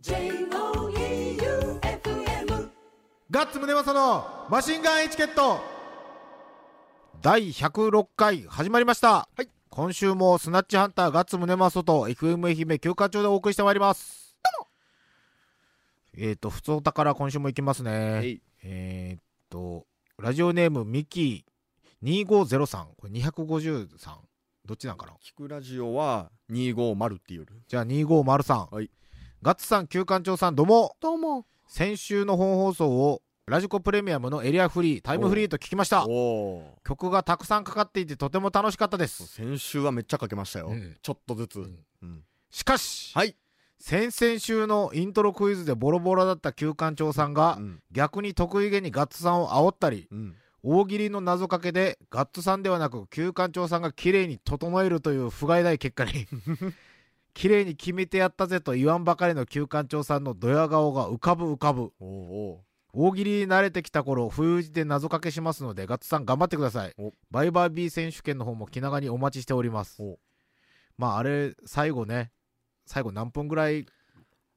J-O-E-U-F-M ガッツムネマソのマシンガンエチケット第106回始まりました。はい今週もスナッチハンターガッツムネマソと FM 愛媛休暇町でお送りしてまいります。えっ、ー、と、普通お宝今週も行きますね。いえっ、と、ラジオネームミキ2503。これ253。どっちなんかな？聞くラジオは250っていうじゃあ2503。はいガッツさん、旧館長さん、どうも。どうも。先週の本放送をラジコプレミアムのエリアフリー、タイムフリーと聞きました。曲がたくさんかかっていてとても楽しかったです。先週はめっちゃかけましたよ、うん。ちょっとずつ、ううんん。しかし、はい、先々週のイントロクイズでボロボロだった旧館長さんが、うん。逆に得意げにガッツさんを煽ったり、うん、大喜利の謎かけでガッツさんではなく旧館長さんが綺麗に整えるという不甲斐ない結果に、綺麗に決めてやったぜと言わんばかりの旧館長さんのドヤ顔が浮かぶ浮かぶ。大喜利に慣れてきた頃、冬打ちで謎かけしますので、ガッツさん頑張ってくださいお。バイバービー選手権の方も気長にお待ちしておりますお。まあ、あれ、最後ね、最後何分ぐらい、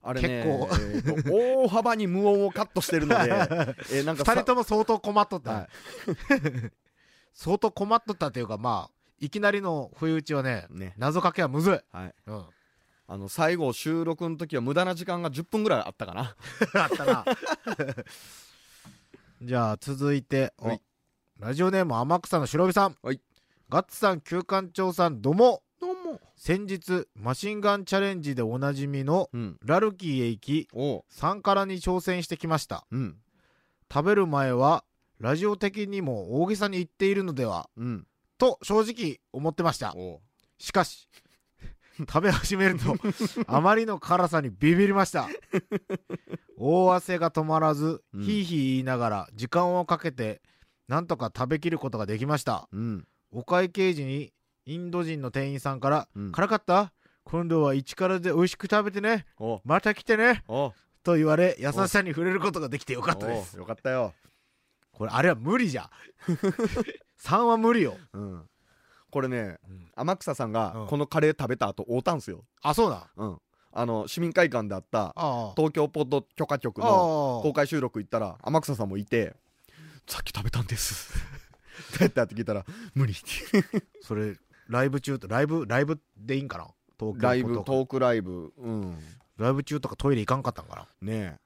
あれね結構えーと大幅に無音をカットしてるので、えーなんかさ二人とも相当困っとった。はい 相当困っとったというか、まあ、いきなりの冬打ちはね、ね謎かけはむずい。はい、うん。あの最後収録の時は無駄な時間が10分ぐらいあったかな あったな。じゃあ、続いて、おはいラジオネーム天草の白帯さん。はいガッツさん、旧館長さん、どうも。どうも先日、マシンガンチャレンジでおなじみのうんラルキーへ行き、おサンカラに挑戦してきました。うん食べる前は、ラジオ的にも大げさに言っているのでは、うんと正直思ってました。おしかし、食べ始めると、あまりの辛さにビビりました。大汗が止まらず、うんひいひい言いながら、時間をかけて、なんとか食べきることができました。うんお会計時に、インド人の店員さんから、うん辛かった？今度は一からで美味しく食べてね。おまた来てね。おと言われ、優しさに触れることができてよかったです。およかったよこれ、あれは無理じゃん。3は無理よ。うんこれねうん。天草さんうん。がこのカレー食べた後会うたんすよ。あ、そうだ。うん。あの市民会館であった。東京ポッド許可局のあ公開収録行ったら天草さんもいて「さっき食べたんです」どうやったって聞いたら「無理」ってそれ、ライブ中と、ライブ、ライブでいいんかな？東京ライブトークライブ。うん。ライブ中とかトイレ行かんかったんかな？ね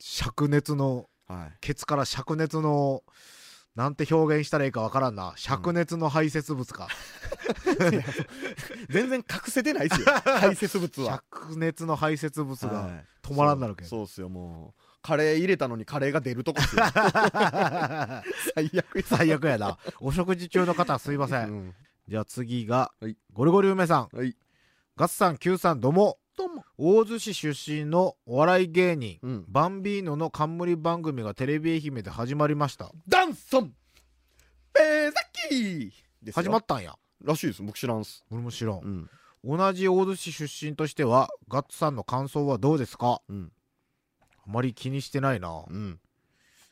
灼熱の、えはい。ケツから灼熱の、なんて表現したらいいかわからんな。灼熱の排泄物か。全然隠せてないですよ排泄物は 灼熱の排泄物がはい止まらんなるけん。そうっすよもうカレー入れたのにカレーが出るとこ 最悪や最悪やな。お食事中の方すいません。うんじゃあ次が、はいゴリゴリ梅さん。はいガッツさん、Q さん、どうも。どうも。大洲市出身のお笑い芸人、うん。バンビーノの冠番組がテレビ愛媛で始まりました。ダンソン。ペザキー。始まったんや。らしいです。僕知らんす。俺も知らん。うん。同じ大洲市出身としては、ガッツさんの感想はどうですか？うん。あまり気にしてないな。うん。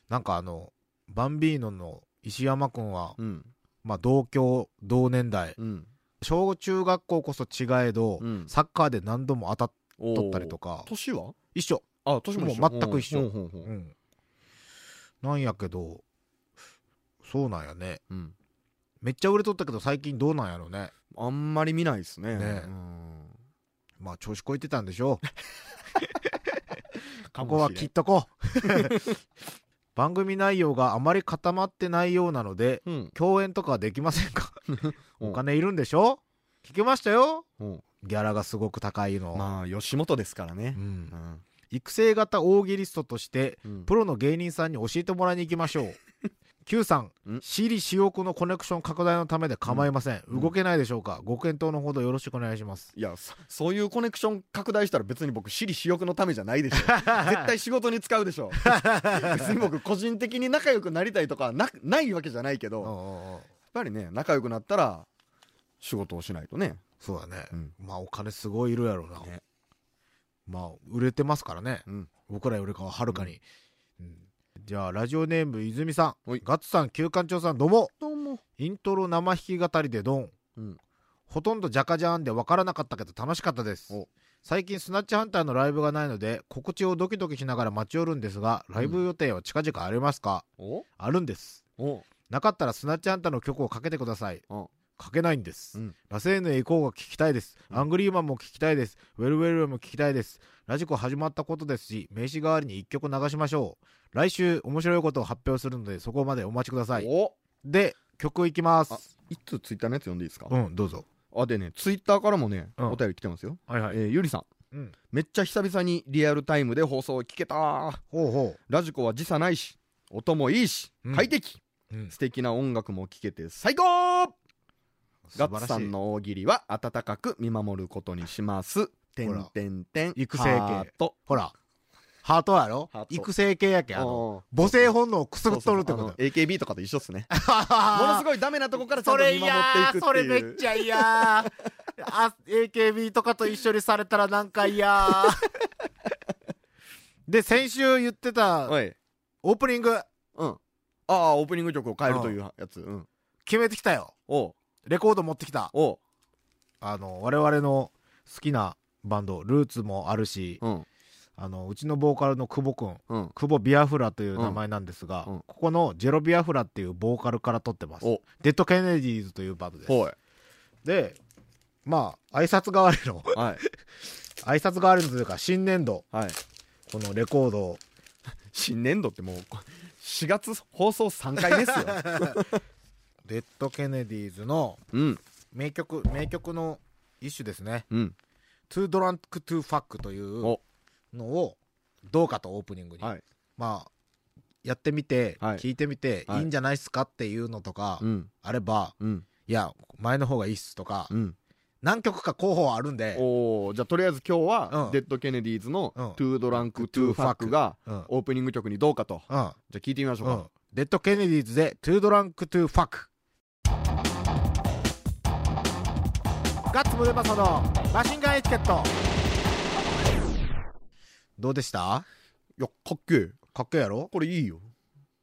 なんかあの、バンビーノの石山くんは、うん。まあ同郷、同年代。うん小中学校こそ違えど、うんサッカーで何度も当たっとったりとか、年は？一緒。あ年も全く一緒うんうん。なんやけど、そうなんやね。うんめっちゃ売れとったけど最近どうなんやろね。あんまり見ないですねねうんまあ調子こいてたんでしょう。かここは切っとこう。番組内容があまり固まってないようなので、うん。共演とかはできませんか？う んお金いるんでしょ？聞けましたよ？うん。ギャラがすごく高いの。まあ吉本ですからね。う、うんん。育成型大喜利ストとして、うん。プロの芸人さんに教えてもらいに行きましょう。Q さんん、私利私欲のコネクション拡大のためで構いません。うん動けないでしょうか？ご検討のほどよろしくお願いします。いやそそういうコネクション拡大したら別に僕私利私欲のためじゃないでしょ 絶対仕事に使うでしょ 別に僕個人的に仲良くなりたいとかはなないわけじゃないけどやっぱりね仲良くなったら仕事をしないとねそうだね。うんまあお金すごいいるやろうな。ねまあ売れてますからね。うん僕らよりかははるかに。うんじゃあラジオネーム泉さん。はい。ガッツさん、旧館長さん、どうも。どうも。イントロ生弾き語りでドン。うん。ほとんどジャカジャーンで分からなかったけど楽しかったです。お。最近スナッチハンターのライブがないので告知をドキドキしながら待ち寄るんですがライブ予定は近々ありますか、お。あるんです。お。なかったらスナッチハンターの曲をかけてください。うんかけないんです、うん。ラセーヌへ行こうが聞きたいです、うん。アングリーマンも聞きたいです。ウェルウェルも聞きたいです。ラジコ始まったことですし名刺代わりに1曲流しましょう来週面白いことを発表するのでそこまでお待ちください。お。で曲いきます。あ一通ツイッターのやつ読んでいいですか？うんどうぞ。あでねツイッターからもねうん。お便り来てますよ。はいはえーゆりさん。うん。めっちゃ久々にリアルタイムで放送を聞けたほうほラジコは時差ないし音もいいしうん。快適。う、うん、素敵な音楽も聴けて最高。ガッツさんの大喜利は温かく見守ることにします。てんてんてん。育成系。ハート。ほらハートやろ？ハート育成系やけんあの母性本能をくすぐっとるってこと AKB とかと一緒っすね。も ものすごいダメなとこからちゃんそれと見守ってい嫌くっていう。それめっちゃ嫌あ AKB とかと一緒にされたらなんか嫌 で先週言ってた。オープニングうん。ああ、オープニング曲を変えるというやつ。うん。決めてきたよおうレコード持ってきたおうあの我々の好きなバンドルーツもあるしうん。あのうちのボーカルの久保くんうん。久保ビアフラという名前なんですが、うんうんここのジェロビアフラっていうボーカルから撮ってますおデッド・ケネディーズというバンドです。でまあ挨拶代わりのはい。挨拶代わりのというか新年度はい。このレコードを 新年度ってもう、4月放送3回目っすよ。デッド・ケネディーズのうん。名曲名曲の一種ですねうん。「Too Drunk to Fuck」というおのをどうかとオープニングに、はい。まあやってみて、はい。聞いてみて、はい。い、いんじゃないっすかっていうのとかうん。あれば、うん。いや前の方がいいっすとか、うん。何曲か候補あるんで、おおじゃあとりあえず今日は、うん。デッド・ケネディーズのうん「 Too Drunk to Fuck」がうん。オープニング曲にどうかと。うん。じゃあ聞いてみましょうか、うん、デッド・ケネディーズで「 Too Drunk to Fuck」ガッツムデパソの Machine Gun Etiquette どうでした？いやかっけえ。かっけえやろ？これいいよ。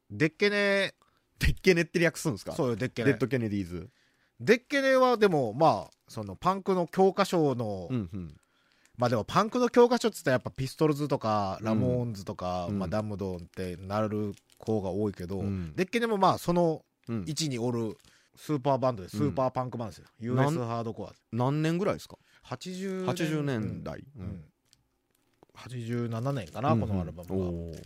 デッケネ。デッケネって略すんですか？そうよデッケネ。デッド・ケネディーズ。デッケネはでもまあそのパンクの教科書の、うんうん。まあでもパンクの教科書っつったらやっぱピストルズとかラモーンズとか、うん。まあ、ダムドってなる子が多いけど、うん。デッケネもまあそのうん。位置におるスーパーバンドでスーパーパンクバンドですよ、US ハードコア。何年ぐらいですか？80 80年代。うん。うん87年かな、このアルバムは、うんうんおー。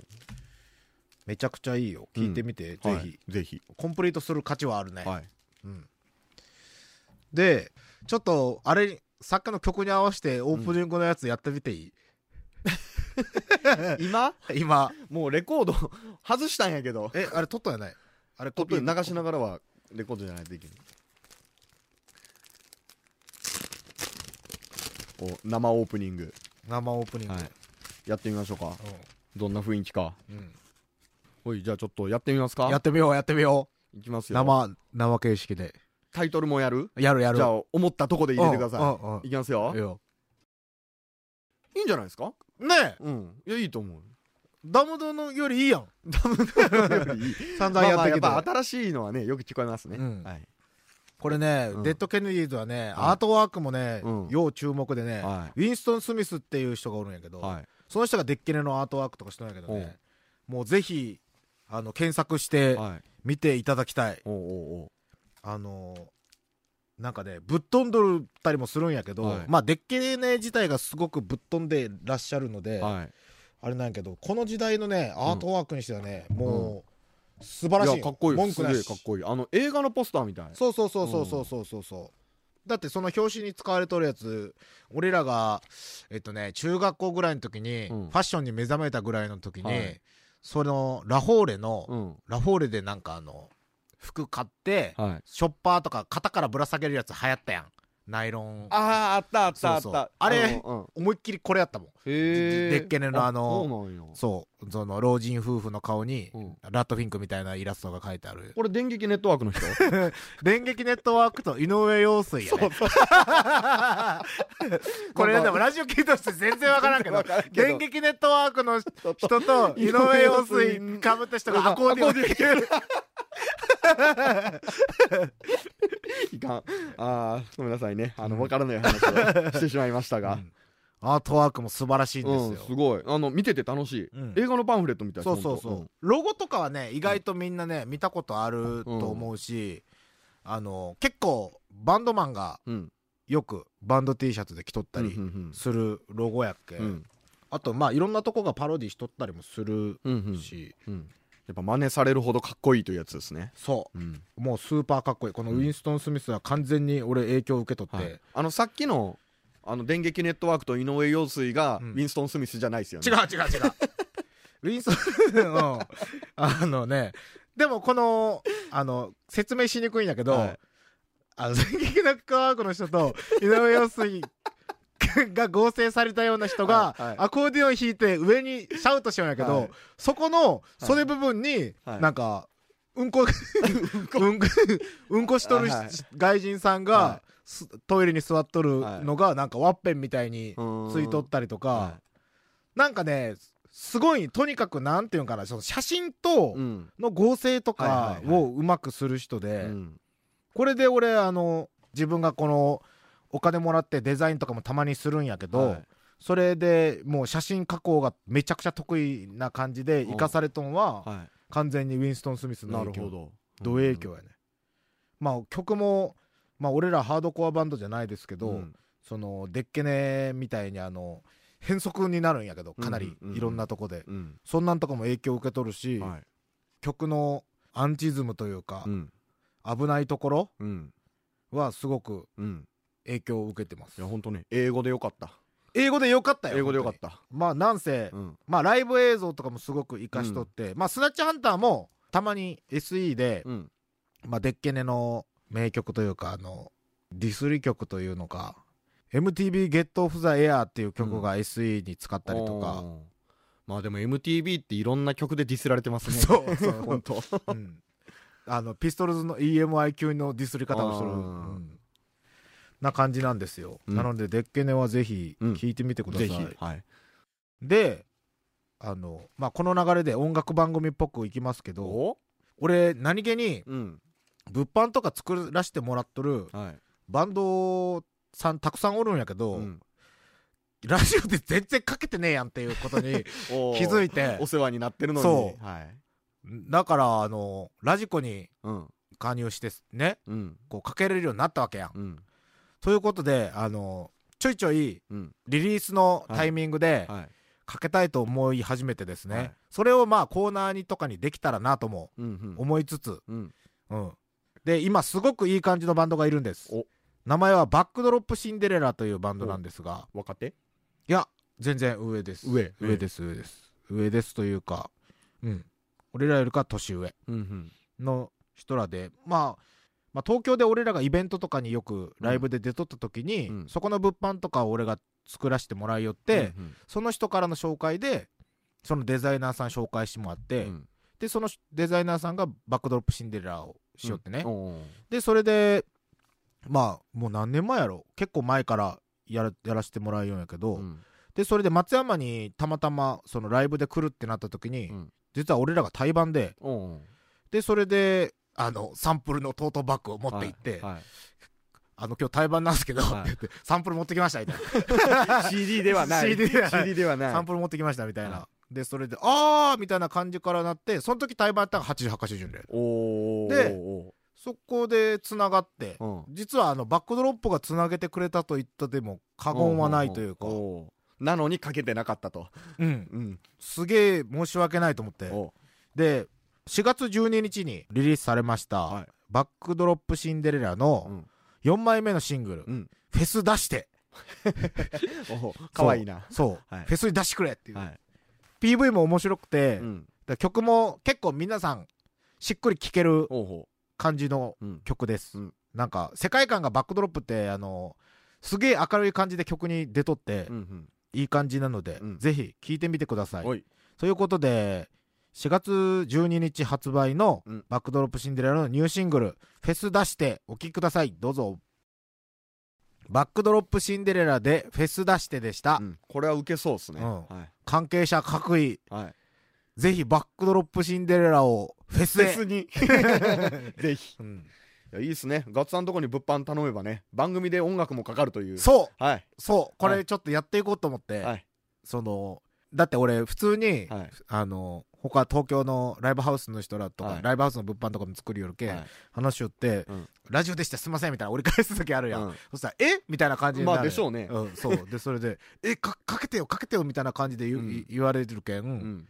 めちゃくちゃいいよ。聴いてみて、ぜひ、はい。ぜひ。コンプリートする価値はあるね、はい。うん、でちょっとあれに作家の曲に合わせてオープニングのやつやってみていい、今？今。もうレコード外したんやけど。えあれ撮ったんやないあれちょっと流しなががらはレコードじゃないといけない。お生オープニング生オープニング、はい。やってみましょうか。どんな雰囲気か。うん。うんおいじゃあちょっとやってみますか。やってみようやってみよいきますうよ。生生形式で。タイトルもやる？やるやる。じゃあ思ったとこで入れてくださうんうんうん。いいきますよ。いいんじゃないですか？ねえ。うん。いやいいと思う。ダムドのよりいいやん。ダムドよりいい。散々まあまあやっやってきて、ぱ新しいのはねよく聞こえますね。うん。はいこれね、うん。デッド・ケネディーズはね、はい。アートワークもね、うん。要注目でね、はウィンストン・スミスっていう人がおるんやけど、その人がデッケネのアートワークとかしてるんやけどね、もうぜひあの検索してはい。見ていただきたい、あのーなんかねぶっ飛んどるったりもするんやけど、はい。まあデッケネ自体がすごくぶっ飛んでらっしゃるので、はい。あれなんやけどこの時代のねアートワークにしてはね、もう素晴らしい。いやかっこいい。す文句なし。げえかっこいい。あの映画のポスターみたい。そうそうそうそうそうそうそうそう。だってその表紙に使われとるやつ俺らがえっとね中学校ぐらいの時に、うん。ファッションに目覚めたぐらいの時に、はい。そのラフォーレの、うん。ラフォーレでなんかあの服買って、はい。ショッパーとか肩からぶら下げるやつ流行ったやんナイロン。あああったあったあった。あれうんうん。思いっきりこれやったもん。へえデッケネのあのそうその老人夫婦の顔に、うん。ラットフィンクみたいなイラストが書いてある。これ電撃ネットワークの人？電撃ネットワークと井上陽水やね。これでもラジオ聞いた人全然わからんけどわからんけど。電撃ネットワークの人と井上陽水かぶった人がアコーディオン。できる いかん。ああごめんなさいね。あの分からない話をしてしまいましたが、アートワークも素晴らしいんうんですよ、すごい。あの見てて楽しい、うん。映画のパンフレットみたいそうそうそう、ロゴとかはね意外とみんなね見たことあると思うし、あの結構バンドマンがうん。よくバンド T シャツで着とったうんりうん。するロゴやっけ、うん。あとまあいろんなとこがパロディしとったりもするうんうん。し、うんやっぱ真似されるほどかっこいいというやつですね。そう。ん。うもうスーパーかっこいい。このウィンストン・スミスは完全に俺影響を受け取って、はいあのさっきのあの電撃ネットワークと井上陽水がウうん。ィンストン・スミスじゃないですよね。違う違う違う。ウィンストン、うん、あのねでもこのあの説明しにくいんだけど、はい。あの電撃ネットワークの人と井上陽水が合成されたような人が、アコーディオン弾いて上にシャウトしようんやけど、はい。そこの袖部分に、はい。なんかうんこうんこ。うんこ しとるはい。外人さんが、トイレに座っとるのがなんかワッペンみたいについとったりとか、はなんかねすごいとにかくなんていうんかなその写真との合成とかをうまくする人で、うん。これで俺あの自分がこのお金もらってデザインとかもたまにするんやけど、はい。それでもう写真加工がめちゃくちゃ得意な感じで生かされとんはは完全にウィンストン・スミスいの影響。なるほど同影響やね、まあ曲もまあ俺らハードコアバンドじゃないですけど、うん。そのデッケネみたいにあの変則になるんやけどかなりいろんなとこで、うん。そんなんとかも影響を受け取るし、はい。曲のアンチズムというか、うん。危ないところうん。はすごくうん影響を受けてます。いや本当ね英語でよかった。英語でよかったよ英語でよかった。まあなんせ、うん。まあライブ映像とかもすごく活かしとって、まあスナッチハンターもたまに SE で、うん。まあデッケネの名曲というかあのディスリ曲というのか MTV ゲットオフザエアっていう曲が SE に使ったりとか、まあでも MTV っていろんな曲でディスられてますね。そうそう。本当。うん。あのピストルズの EMI 級のディスり方をする、うんな感じなんですよ、うん。なのでデッケネはぜひうん。聴いてみてください、はい。であの、まあ、この流れで音楽番組っぽくいきますけどお？俺何気にうん。物販とか作らせてもらっとるはい。バンドさんたくさんおるんやけど、うん。ラジオで全然かけてねえやんっていうことに 気づいて。お世話になってるのに。そう。はい。だからあのラジコにうん。加入してねうん。こうかけれるようになったわけやん。うんということであのちょいちょいうん。リリースのタイミングではい。かけたいと思い始めてですね、はい。それをまあコーナーにとかにできたらなとも思いつつ、うん。うん、で今すごくいい感じのバンドがいるんです。お。名前はバックドロップシンデレラというバンドなんですが。若手？いや全然上です。上。上です上。です。上ですというかうん。俺らよりか年上うんうん。の人らで、まあ、まあ東京で俺らがイベントとかによくライブで出とった時に、うんそこの物販とかを俺が作らせてもらいよって、うんその人からの紹介でそのデザイナーさん紹介してもらって、うん。でそのデザイナーさんがバックドロップシンデレラをしよってね、おーでそれでまあもう何年前やろ？結構前からやらやらせてもらうようんやけど、うん。でそれで松山にたまたまそのライブで来るってなった時に、うん。実は俺らが対バンででそれであのサンプルのトートバッグを持って行って、はいはい。あの今日対バンなんですけど、はい。って言ってサンプル持ってきましたみたいな。CD ではない。CD ではない。CD ではない。サンプル持ってきましたみたいな、はでそれであーみたいな感じからなってその時対バンやったのが8880で。おー。でおそこでつながって、ーうん。実はあのバックドロップがつなげてくれたと言ったでも過言はないというか、なのにかけてなかったと。うん、うん。すげえ申し訳ないと思って。おで4月12日にリリースされました、はい。バックドロップシンデレラうのん。4枚目のシングル「うん。フェス出して。かわいいな」そう、はい。フェスに出してくれっていう、はい。PV も面白くて、うん。で曲も結構皆さんしっくり聴ける感じの曲です、うん。なんか世界観がバックドロップってあのすげえ明るい感じで曲に出とって、うんうん。いい感じなので、うん。ぜひ聴いてみてください。ということで4月12日発売のうん。バックドロップシンデレラのニューシングル「フェス出してお聴きください。どうぞ。バックドロップシンデレラでフェス出してでした、うん。これは受けそうですね。うん。はい。関係者各位はい。ぜひバックドロップシンデレラをフェスへ。フェスに。ぜひ。うん。いやいいっすね。ガッツさんとこに物販頼めばね番組で音楽もかかるという。そう。はい。そう。こはい。れちょっとやっていこうと思って、はい。そのだって俺普通に、はい。あの他東京のライブハウスの人らとか、はい。ライブハウスの物販とかも作るよるけ、はい。話しよって、うん。ラジオでしたすいませんみたいな折り返す時あるやん、うん。そしたら「え？みたいな感じになる。まあでしょうね。うん、そう。でそれで「え？かかけてよかけてよ」みたいな感じで言,、うん。言われてるけん、うん。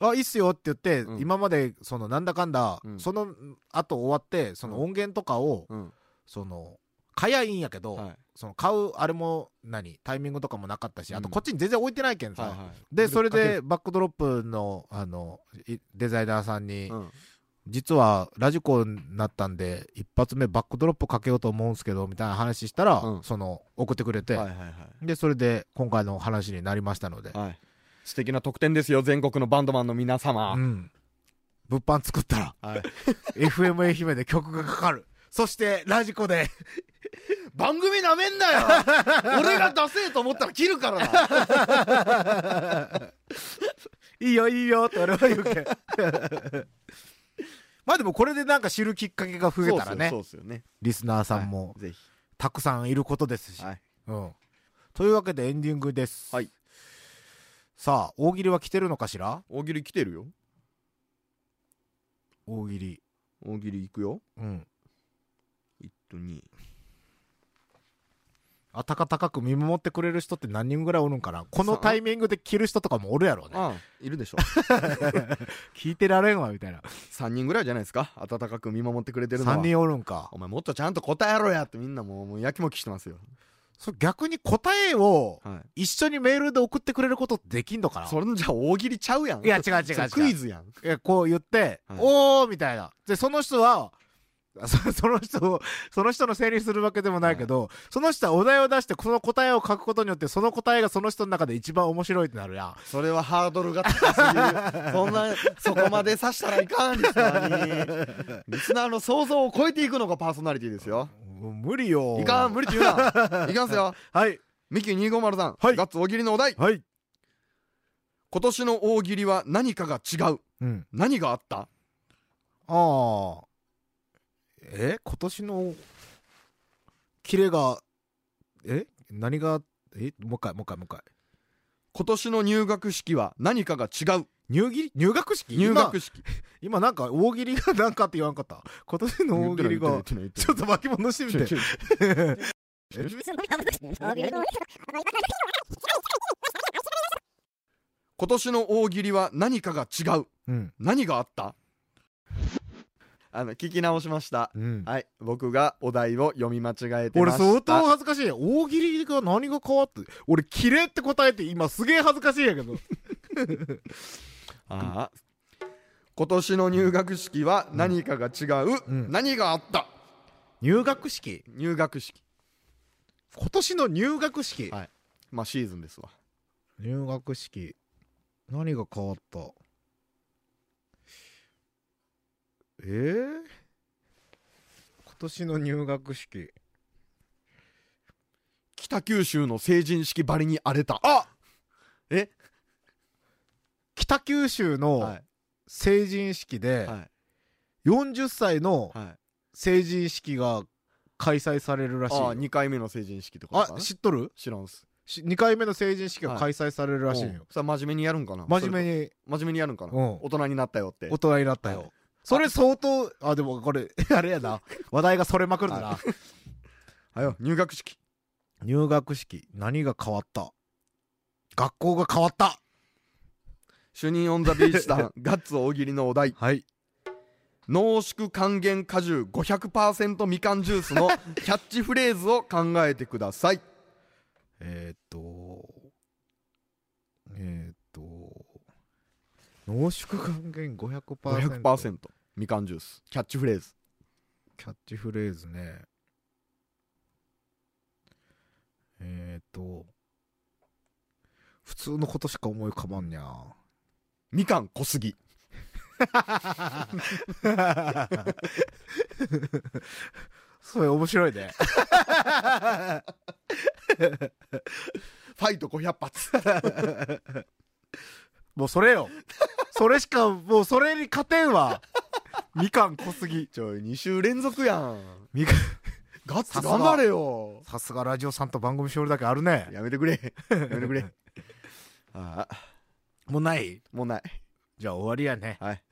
あいいっすよって言って、うん。今までそのなんだかんだ、うん。その後終わってその音源とかを、うん。その買やいいんやけど、はい。その買うあれも何タイミングとかもなかったし、あとうんこっちに全然置いてないけんさ、はいはい。でそれでバックドロップのあのいデザイナーさんに、うん。実はラジコになったんで一発目バックドロップかけようと思うんすけどみたいな話したら、うん。その送ってくれて、はいはいはい。でそれで今回の話になりましたので、はい。素敵な特典ですよ全国のバンドマンの皆様、うん、物販作ったら。はい、FM 愛媛で曲がかかるそしてラジコで。番組なめんなよ。俺が出せえと思ったら切るからな。いいよいいよって俺は言うけん。まあでもこれでなんか知るきっかけが増えたらね。そうっすよね。リスナーさんもはいぜひ。たくさんいることですし、はい。うん、というわけでエンディングです、はい。さあ大喜利は来てるのかしら？大喜利来てるよ。大喜利。大喜利行くよ。うん1と2温かく見守ってくれる人って何人ぐらいおるんかな？このさタイミングで切る人とかもおるやろうね。ああいるでしょ。聞いてられんわみたいな。3人ぐらいじゃないですか？温かく見守ってくれてるのは。3人おるんか。お前もっとちゃんと答えろやってみんなもうもうやきもきしてますよ。それ逆に答えをはい。一緒にメールで送ってくれることってできんのかな？それじゃあ大喜利ちゃうやん。いや違う違う違う。クイズやん。えこう言って、はい。おーみたいな。でその人はそ その人をその人のせいにするわけでもないけど、その人はお題を出してその答えを書くことによってその答えがその人の中で一番面白いってなるやん。それはハードルが高すぎる。そんな そこまでさしたらいかんリスナーにリスナーの想像を超えていくのがパーソナリティですよ。無理よ。いかん。無理って言うないきますよ。はい。ミキ250さん、はい。ガッツ大喜利のお題。はい。今年の大喜利は何かが違う。うん。何があった？ああえ今年のキレがえ何がえもう一回もう一回もう一回。今年の入学式は何かが違う。入切り入学式？入学式。今 今なんか大喜利が なんかって言わんかった。今年の大喜利が言ってない言ってないちょっと巻き戻してみて。今年の大喜利は何かが違う。うん。何があった？あの聞き直しました。うん。はい。僕がお題を読み間違えてま俺した。相当恥ずかしい。大喜利が何が変わって俺キレって答えて今すげえ恥ずかしいんやけど。ああ。今年の入学式は何かが違う、うん。何があった？入学式？入学式。今年の入学式。はい。まあシーズンですわ。入学式。何が変わった？えー、今年の入学式。北九州の成人式ばりに荒れた。あ！え？北九州のはい。成人式ではい。40歳のはい。成人式が開催されるらしいよ。ああ2回目の成人式とかあな知っとる？知らんっす。し2回目の成人式が開催されるらしいよ。う。ん、それ真面目にやるんかな？真面目にに真面目にやるんかな、うん。大人になったよって。大人になったよ、はいそれ相当あでもこれ あれやな。話題がそれまくるんだな、はよ入学式。入学式何が変わった？学校が変わった。主任オンザビーチさん ガッツ大喜利のお題。はい。濃縮還元果汁500%みかんジュースの キャッチフレーズを考えてください。えー、っとえー、っと濃縮還元 500%, 500%みかんジュース。キャッチフレーズ。キャッチフレーズね。えー、っと普通のことしか思い浮かばんにゃ。みかん濃すぎ。それ面白いね。ファイト500発。もうそれよ。それしかもうそれに勝てんわ みかん濃すぎ。ちょい2週連続やん。みかん。ガッツ頑張れよ。さすがラジオさんと番組しおるだけあるね。やめてくれ。やめてくれ。ああ。もうない？もうない。じゃあ終わりやね。はい。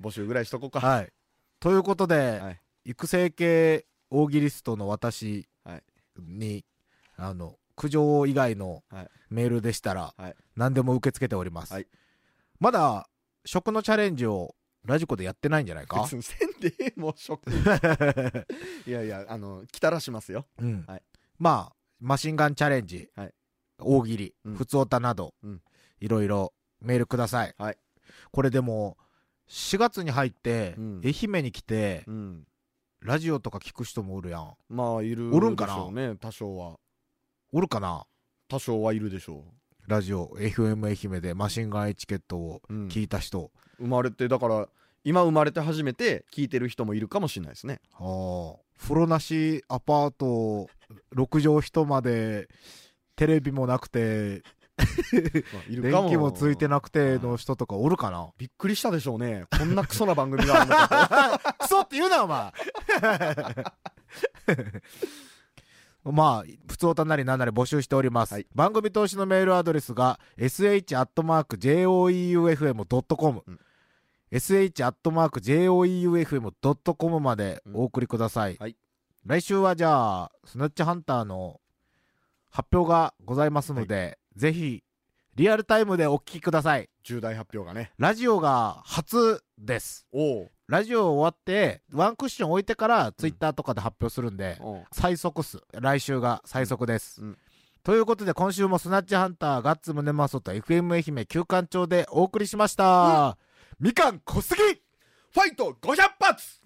募集ぐらいしとこうか。はい。ということで、はい。育成系大喜利ストの私はい。に、あの苦情以外のはい。メールでしたら、はい。何でも受け付けております、はい。まだ食のチャレンジをラジコでやってないんじゃないか？別にせんでええもう食 いやいやあの来たらしますよ。うん。はい。まあマシンガンチャレンジ、はい。大喜利、うん。ふつおたなど、うん。いろいろメールください、はい。これでも4月に入って、うん。愛媛に来て、うん。ラジオとか聞く人もおるやん。まあいるおるんかなでしょうね多少は。おるかな？多少はいるでしょラジオ FM 愛媛でマシンガンエチケットを聞いた人、生まれてだから今生まれて初めて聞いてる人もいるかもしれないですね。ああ。風呂なしアパート6畳一間でテレビもなくて 電気もついてなくてのはい人とかおるかな？びっくりしたでしょうね。こんなクソな番組があるのか クソって言うなお前 まあ普通おたなりなんなり募集しております、はい。番組投資のメールアドレスが sh.joeufm.com、うん。sh.joeufm.com までお送りください、はい。来週はじゃあスナッチハンターの発表がございますので、ぜひリアルタイムでお聞きください。重大発表がね。ラジオが初です。おう。ラジオ終わってワンクッション置いてからツイッターとかで発表するんで、おう。最速っす。来週が最速です、うん。うん。ということで今週もスナッチハンターガッツムネマソと FM 愛媛旧館長でお送りしました、みかん濃すぎ!ファイト500発